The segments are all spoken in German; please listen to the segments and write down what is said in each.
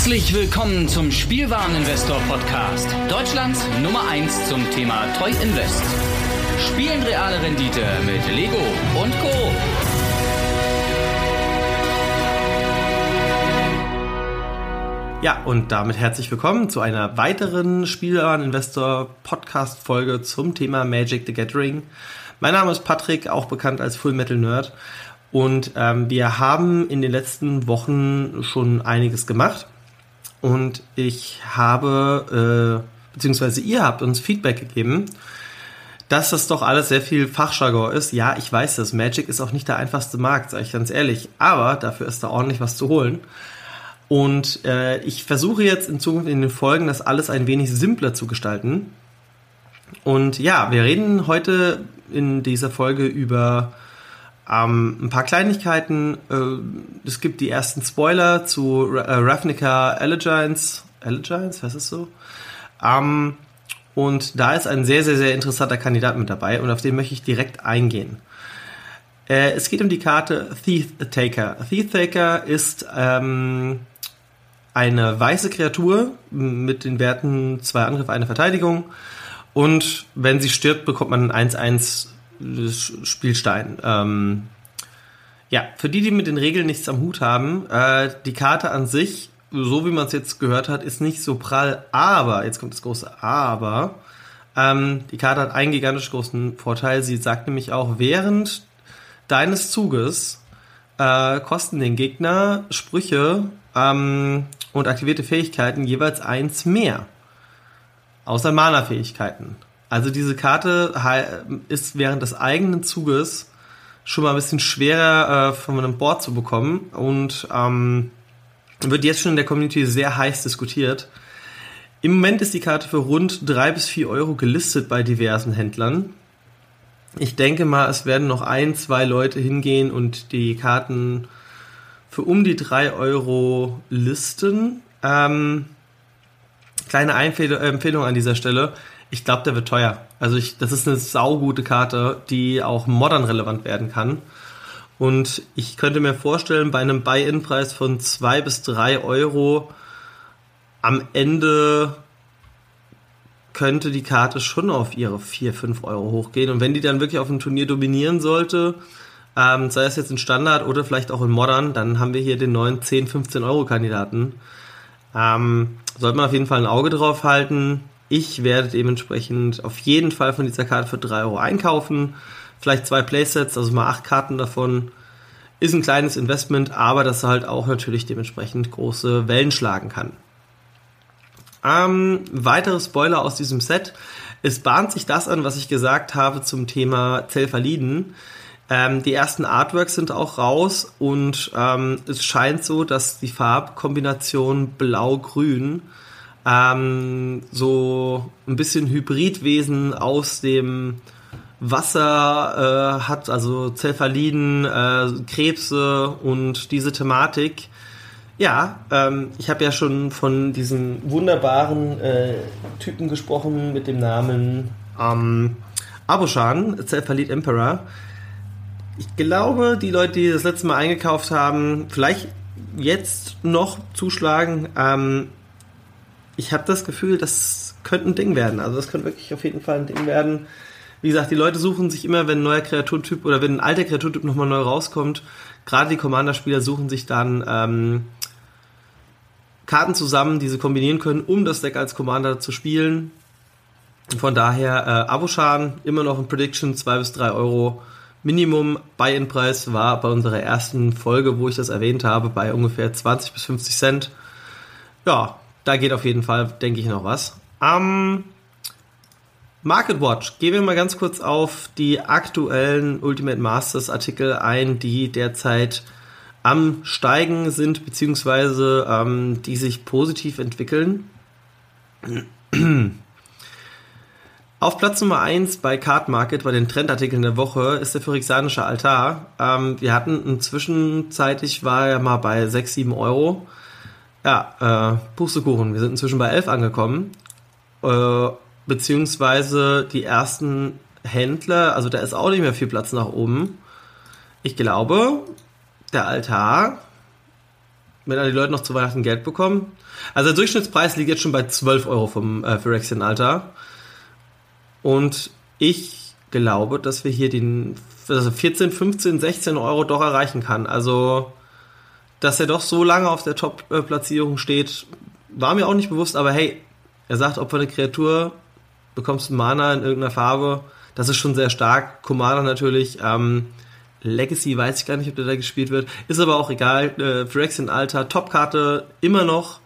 Herzlich willkommen zum Spielwareninvestor Podcast. Deutschlands Nummer 1 zum Thema Toy Invest. Spielen reale Rendite mit Lego und Co. Ja, und damit herzlich willkommen zu einer weiteren Spielwareninvestor Podcast Folge zum Thema Magic the Gathering. Mein Name ist Patrick, auch bekannt als Full Metal Nerd. Und ähm, wir haben in den letzten Wochen schon einiges gemacht. Und ich habe, äh, beziehungsweise ihr habt uns Feedback gegeben, dass das doch alles sehr viel Fachjargon ist. Ja, ich weiß das. Magic ist auch nicht der einfachste Markt, sage ich ganz ehrlich. Aber dafür ist da ordentlich was zu holen. Und äh, ich versuche jetzt in Zukunft in den Folgen das alles ein wenig simpler zu gestalten. Und ja, wir reden heute in dieser Folge über ähm, ein paar Kleinigkeiten. Äh, es gibt die ersten Spoiler zu äh, Ravnica Allegiance. Allegiance, was ist so? Ähm, und da ist ein sehr, sehr, sehr interessanter Kandidat mit dabei und auf den möchte ich direkt eingehen. Äh, es geht um die Karte Thief Taker. Thief Taker ist ähm, eine weiße Kreatur mit den Werten zwei Angriffe, eine Verteidigung. Und wenn sie stirbt, bekommt man einen 1-1 Spielstein. Ähm, ja, für die, die mit den Regeln nichts am Hut haben, äh, die Karte an sich, so wie man es jetzt gehört hat, ist nicht so prall, aber, jetzt kommt das große Aber, ähm, die Karte hat einen gigantisch großen Vorteil. Sie sagt nämlich auch, während deines Zuges äh, kosten den Gegner Sprüche ähm, und aktivierte Fähigkeiten jeweils eins mehr. Außer Mana-Fähigkeiten. Also diese Karte ist während des eigenen Zuges schon mal ein bisschen schwerer äh, von einem Board zu bekommen und ähm, wird jetzt schon in der Community sehr heiß diskutiert. Im Moment ist die Karte für rund drei bis vier Euro gelistet bei diversen Händlern. Ich denke mal, es werden noch ein, zwei Leute hingehen und die Karten für um die drei Euro listen. Ähm, kleine Empfehlung an dieser Stelle. Ich glaube, der wird teuer. Also ich, das ist eine saugute Karte, die auch modern relevant werden kann. Und ich könnte mir vorstellen, bei einem Buy-In-Preis von zwei bis drei Euro am Ende könnte die Karte schon auf ihre vier fünf Euro hochgehen. Und wenn die dann wirklich auf dem Turnier dominieren sollte, ähm, sei es jetzt in Standard oder vielleicht auch in Modern, dann haben wir hier den neuen 10, 15 Euro Kandidaten. Ähm, sollte man auf jeden Fall ein Auge drauf halten. Ich werde dementsprechend auf jeden Fall von dieser Karte für 3 Euro einkaufen. Vielleicht zwei Playsets, also mal acht Karten davon. Ist ein kleines Investment, aber das halt auch natürlich dementsprechend große Wellen schlagen kann. Ähm, weitere Spoiler aus diesem Set. Es bahnt sich das an, was ich gesagt habe zum Thema Zelfaliden. Ähm, die ersten Artworks sind auch raus und ähm, es scheint so, dass die Farbkombination Blau-Grün ähm, so ein bisschen Hybridwesen aus dem Wasser äh, hat, also Cephaliden, äh, Krebse und diese Thematik. Ja, ähm, ich habe ja schon von diesem wunderbaren äh, Typen gesprochen mit dem Namen ähm, Aboshan, Cephalid Emperor. Ich glaube, die Leute, die das letzte Mal eingekauft haben, vielleicht jetzt noch zuschlagen. Ähm, ich habe das Gefühl, das könnte ein Ding werden. Also das könnte wirklich auf jeden Fall ein Ding werden. Wie gesagt, die Leute suchen sich immer, wenn ein neuer Kreaturtyp oder wenn ein alter Kreaturtyp nochmal neu rauskommt, gerade die Commander-Spieler suchen sich dann ähm, Karten zusammen, die sie kombinieren können, um das Deck als Commander zu spielen. Von daher äh, Aboschaden, immer noch ein Prediction, 2 bis 3 Euro. Minimum Buy-in-Preis war bei unserer ersten Folge, wo ich das erwähnt habe, bei ungefähr 20 bis 50 Cent. Ja, da geht auf jeden Fall, denke ich, noch was. Am Market Watch gehen wir mal ganz kurz auf die aktuellen Ultimate Masters Artikel ein, die derzeit am Steigen sind, beziehungsweise ähm, die sich positiv entwickeln. Auf Platz Nummer 1 bei Card Market, bei den Trendartikeln der Woche, ist der Phyrexianische Altar. Ähm, wir hatten inzwischenzeitig war er mal bei 6, 7 Euro. Ja, äh, Pustekuchen. Wir sind inzwischen bei 11 angekommen. Äh, beziehungsweise die ersten Händler, also da ist auch nicht mehr viel Platz nach oben. Ich glaube, der Altar wenn die Leute noch zu Weihnachten Geld bekommen. Also der Durchschnittspreis liegt jetzt schon bei 12 Euro vom äh, Phyrexian Alter. Und ich glaube, dass wir hier den also 14, 15, 16 Euro doch erreichen kann. Also, dass er doch so lange auf der Top-Platzierung steht, war mir auch nicht bewusst, aber hey, er sagt, wir eine Kreatur bekommst Mana in irgendeiner Farbe, das ist schon sehr stark. Commander natürlich, ähm, Legacy weiß ich gar nicht, ob der da gespielt wird. Ist aber auch egal. Äh, Phyrexian Alter, Topkarte immer noch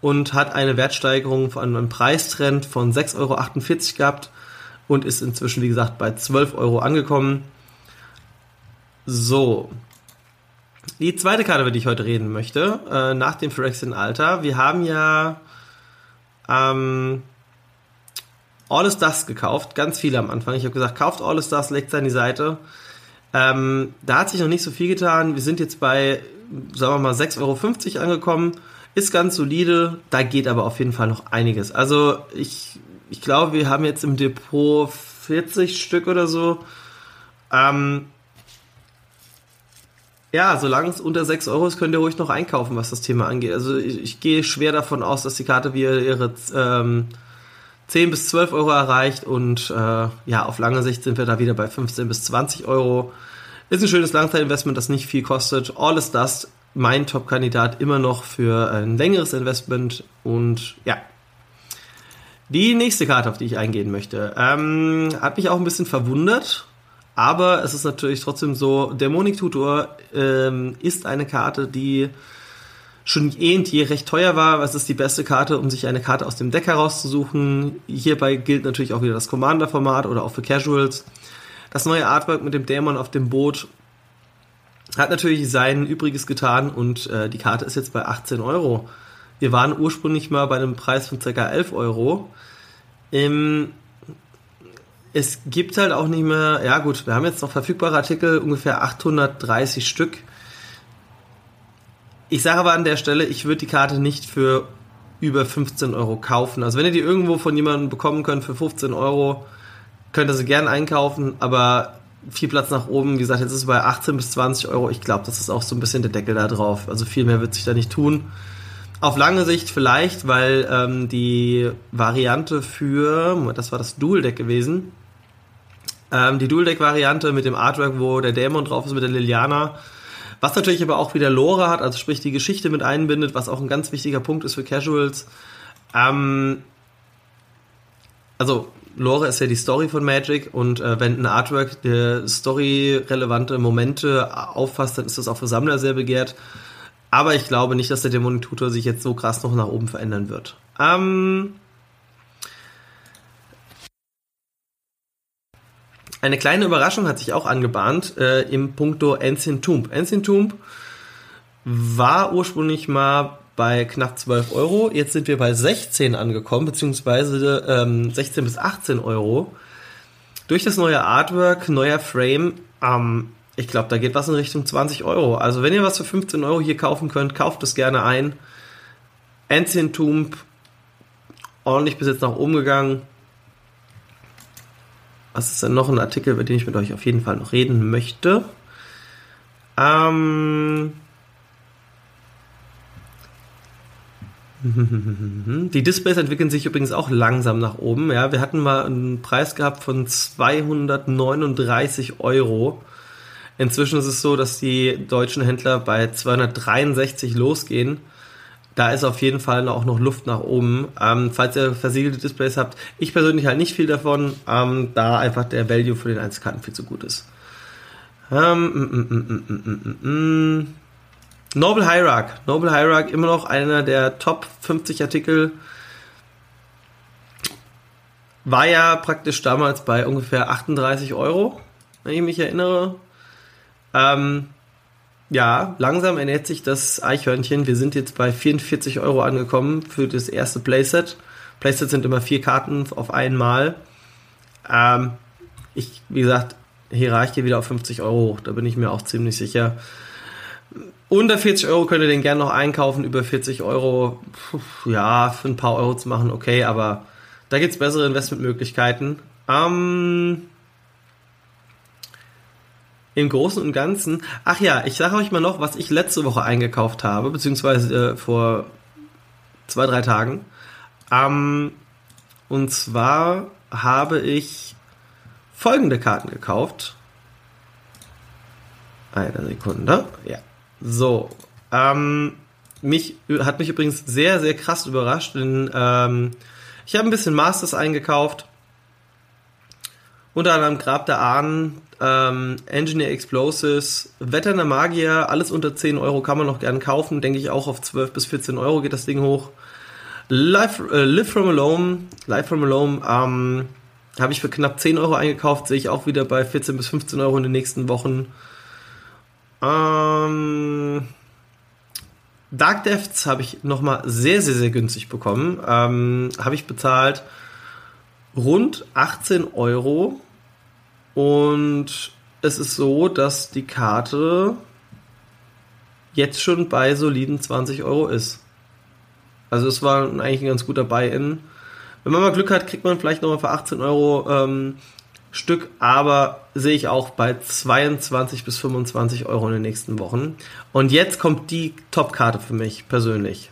und hat eine Wertsteigerung von einem Preistrend von 6,48 Euro gehabt und ist inzwischen, wie gesagt, bei 12 Euro angekommen. So. Die zweite Karte, über die ich heute reden möchte, äh, nach dem Phyrexian Alter. Wir haben ja ähm, All is Dust gekauft, ganz viele am Anfang. Ich habe gesagt, kauft All is Dust, legt es an die Seite. Ähm, da hat sich noch nicht so viel getan. Wir sind jetzt bei, sagen wir mal, 6,50 Euro angekommen. Ist ganz solide, da geht aber auf jeden Fall noch einiges. Also ich, ich glaube, wir haben jetzt im Depot 40 Stück oder so. Ähm, ja, solange es unter 6 Euro ist, könnt ihr ruhig noch einkaufen, was das Thema angeht. Also ich, ich gehe schwer davon aus, dass die Karte wieder ihre ähm, 10 bis 12 Euro erreicht und äh, ja, auf lange Sicht sind wir da wieder bei 15 bis 20 Euro. Ist ein schönes Langzeitinvestment, das nicht viel kostet. All is Dust, mein Top-Kandidat immer noch für ein längeres Investment und ja. Die nächste Karte, auf die ich eingehen möchte, ähm, hat mich auch ein bisschen verwundert aber es ist natürlich trotzdem so, Dämonik Tutor ähm, ist eine Karte, die schon eh und je recht teuer war. Es ist die beste Karte, um sich eine Karte aus dem Deck herauszusuchen. Hierbei gilt natürlich auch wieder das Commander-Format oder auch für Casuals. Das neue Artwork mit dem Dämon auf dem Boot hat natürlich sein Übriges getan und äh, die Karte ist jetzt bei 18 Euro. Wir waren ursprünglich mal bei einem Preis von ca. 11 Euro. Ähm, es gibt halt auch nicht mehr, ja gut, wir haben jetzt noch verfügbare Artikel, ungefähr 830 Stück. Ich sage aber an der Stelle, ich würde die Karte nicht für über 15 Euro kaufen. Also wenn ihr die irgendwo von jemandem bekommen könnt für 15 Euro, könnt ihr sie gerne einkaufen, aber viel Platz nach oben. Wie gesagt, jetzt ist es bei 18 bis 20 Euro. Ich glaube, das ist auch so ein bisschen der Deckel da drauf. Also viel mehr wird sich da nicht tun. Auf lange Sicht vielleicht, weil ähm, die Variante für, das war das Dual-Deck gewesen, ähm, die Dual-Deck-Variante mit dem Artwork, wo der Dämon drauf ist mit der Liliana. Was natürlich aber auch wieder Lore hat, also sprich die Geschichte mit einbindet, was auch ein ganz wichtiger Punkt ist für Casuals. Ähm, also Lore ist ja die Story von Magic und äh, wenn ein Artwork der story-relevante Momente auffasst, dann ist das auch für Sammler sehr begehrt. Aber ich glaube nicht, dass der Dämonitutor sich jetzt so krass noch nach oben verändern wird. Ähm, Eine kleine Überraschung hat sich auch angebahnt äh, im Punkto Ancient Tomb. Ancient Tomb war ursprünglich mal bei knapp 12 Euro. Jetzt sind wir bei 16 angekommen, beziehungsweise ähm, 16 bis 18 Euro. Durch das neue Artwork, neuer Frame, ähm, ich glaube, da geht was in Richtung 20 Euro. Also wenn ihr was für 15 Euro hier kaufen könnt, kauft es gerne ein. Ancient Tomb, ordentlich bis jetzt nach oben gegangen was ist denn noch ein Artikel, über den ich mit euch auf jeden Fall noch reden möchte? Ähm, die Displays entwickeln sich übrigens auch langsam nach oben. Ja, wir hatten mal einen Preis gehabt von 239 Euro. Inzwischen ist es so, dass die deutschen Händler bei 263 losgehen da ist auf jeden Fall auch noch Luft nach oben. Ähm, falls ihr versiegelte Displays habt, ich persönlich halt nicht viel davon, ähm, da einfach der Value für den Einzelkarten viel zu gut ist. Ähm, mm, mm, mm, Noble Hierarch. Noble Hierarch immer noch einer der Top 50 Artikel. War ja praktisch damals bei ungefähr 38 Euro, wenn ich mich erinnere. Ähm, ja, langsam ernährt sich das Eichhörnchen. Wir sind jetzt bei 44 Euro angekommen für das erste Playset. Playsets sind immer vier Karten auf einmal. Ähm, ich, wie gesagt, hier reicht ihr wieder auf 50 Euro hoch. Da bin ich mir auch ziemlich sicher. Unter 40 Euro könnt ihr den gerne noch einkaufen. Über 40 Euro, ja, für ein paar Euro zu machen, okay, aber da gibt es bessere Investmentmöglichkeiten. Ähm, im Großen und Ganzen, ach ja, ich sage euch mal noch, was ich letzte Woche eingekauft habe, beziehungsweise äh, vor zwei, drei Tagen. Ähm, und zwar habe ich folgende Karten gekauft. Eine Sekunde. Ja. So. Ähm, mich hat mich übrigens sehr, sehr krass überrascht, denn ähm, ich habe ein bisschen Masters eingekauft. Unter anderem Grab der Ahnen, ähm, Engineer Explosives, Wetterner Magier, alles unter 10 Euro kann man noch gern kaufen. Denke ich auch auf 12 bis 14 Euro geht das Ding hoch. Live, äh, Live from Alone, Live from Alone, ähm, habe ich für knapp 10 Euro eingekauft, sehe ich auch wieder bei 14 bis 15 Euro in den nächsten Wochen. Ähm, Dark Depths habe ich nochmal sehr, sehr, sehr günstig bekommen. Ähm, habe ich bezahlt rund 18 Euro. Und es ist so, dass die Karte jetzt schon bei soliden 20 Euro ist. Also es war eigentlich ein ganz guter Buy-in. Wenn man mal Glück hat, kriegt man vielleicht nochmal für 18 Euro ähm, Stück, aber sehe ich auch bei 22 bis 25 Euro in den nächsten Wochen. Und jetzt kommt die Top-Karte für mich persönlich.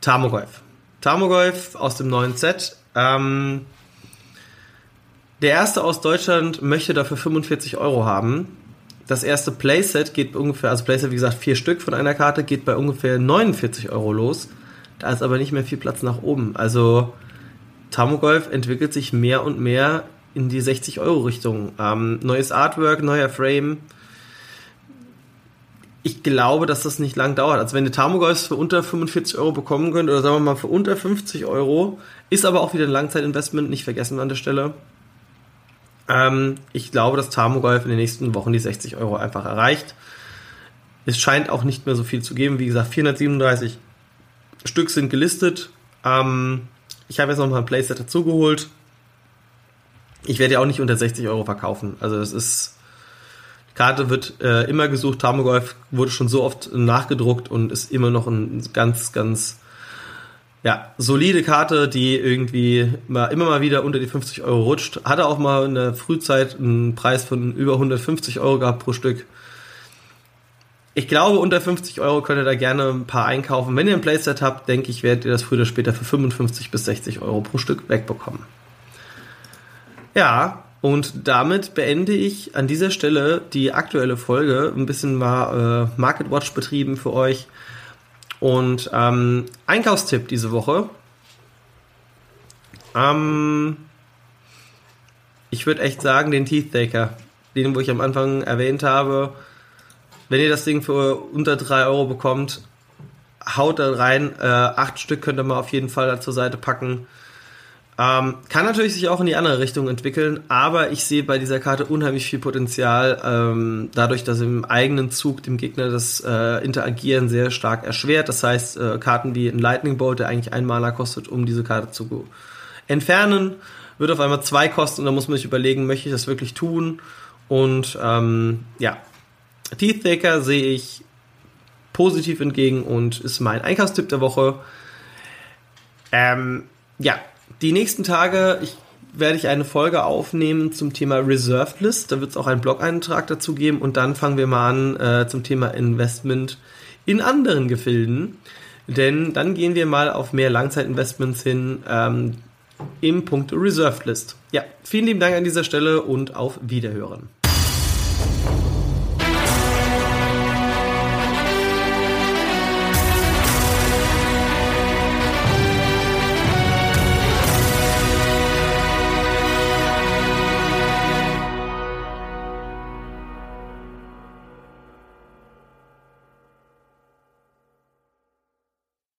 Tamogolf. Tamogolf aus dem neuen Set. Ähm, der erste aus Deutschland möchte dafür 45 Euro haben. Das erste Playset geht ungefähr, also Playset wie gesagt vier Stück von einer Karte, geht bei ungefähr 49 Euro los. Da ist aber nicht mehr viel Platz nach oben. Also Tamogolf entwickelt sich mehr und mehr in die 60 Euro Richtung. Ähm, neues Artwork, neuer Frame. Ich glaube, dass das nicht lang dauert. Also wenn ihr Tamogolfs für unter 45 Euro bekommen könnt, oder sagen wir mal für unter 50 Euro, ist aber auch wieder ein Langzeitinvestment, nicht vergessen an der Stelle. Ähm, ich glaube, dass Tamogolf in den nächsten Wochen die 60 Euro einfach erreicht. Es scheint auch nicht mehr so viel zu geben. Wie gesagt, 437 Stück sind gelistet. Ähm, ich habe jetzt noch mal ein Playset dazugeholt. Ich werde ja auch nicht unter 60 Euro verkaufen. Also es ist, die Karte wird äh, immer gesucht. Tamogolf wurde schon so oft nachgedruckt und ist immer noch ein ganz, ganz ja, solide Karte, die irgendwie mal, immer mal wieder unter die 50 Euro rutscht. Hatte auch mal in der Frühzeit einen Preis von über 150 Euro gehabt pro Stück. Ich glaube, unter 50 Euro könnt ihr da gerne ein paar einkaufen. Wenn ihr ein Playset habt, denke ich, werdet ihr das früher oder später für 55 bis 60 Euro pro Stück wegbekommen. Ja, und damit beende ich an dieser Stelle die aktuelle Folge. Ein bisschen mal äh, Market Watch betrieben für euch. Und ähm, Einkaufstipp diese Woche. Ähm, ich würde echt sagen, den Teeth Taker. Den, wo ich am Anfang erwähnt habe wenn ihr das Ding für unter 3 Euro bekommt, haut da rein. Äh, acht Stück könnt ihr mal auf jeden Fall da zur Seite packen. Ähm, kann natürlich sich auch in die andere Richtung entwickeln, aber ich sehe bei dieser Karte unheimlich viel Potenzial, ähm, dadurch, dass im eigenen Zug dem Gegner das äh, Interagieren sehr stark erschwert. Das heißt, äh, Karten wie ein Lightning Bolt, der eigentlich ein Mana kostet, um diese Karte zu entfernen, wird auf einmal zwei kosten und da muss man sich überlegen, möchte ich das wirklich tun? Und ähm, ja, Teeth Taker sehe ich positiv entgegen und ist mein Einkaufstipp der Woche. Ähm, ja, die nächsten Tage ich, werde ich eine Folge aufnehmen zum Thema Reserved List. Da wird es auch einen Blog-Eintrag dazu geben und dann fangen wir mal an äh, zum Thema Investment in anderen Gefilden. Denn dann gehen wir mal auf mehr Langzeitinvestments hin ähm, im Punkt Reserved List. Ja, vielen lieben Dank an dieser Stelle und auf Wiederhören.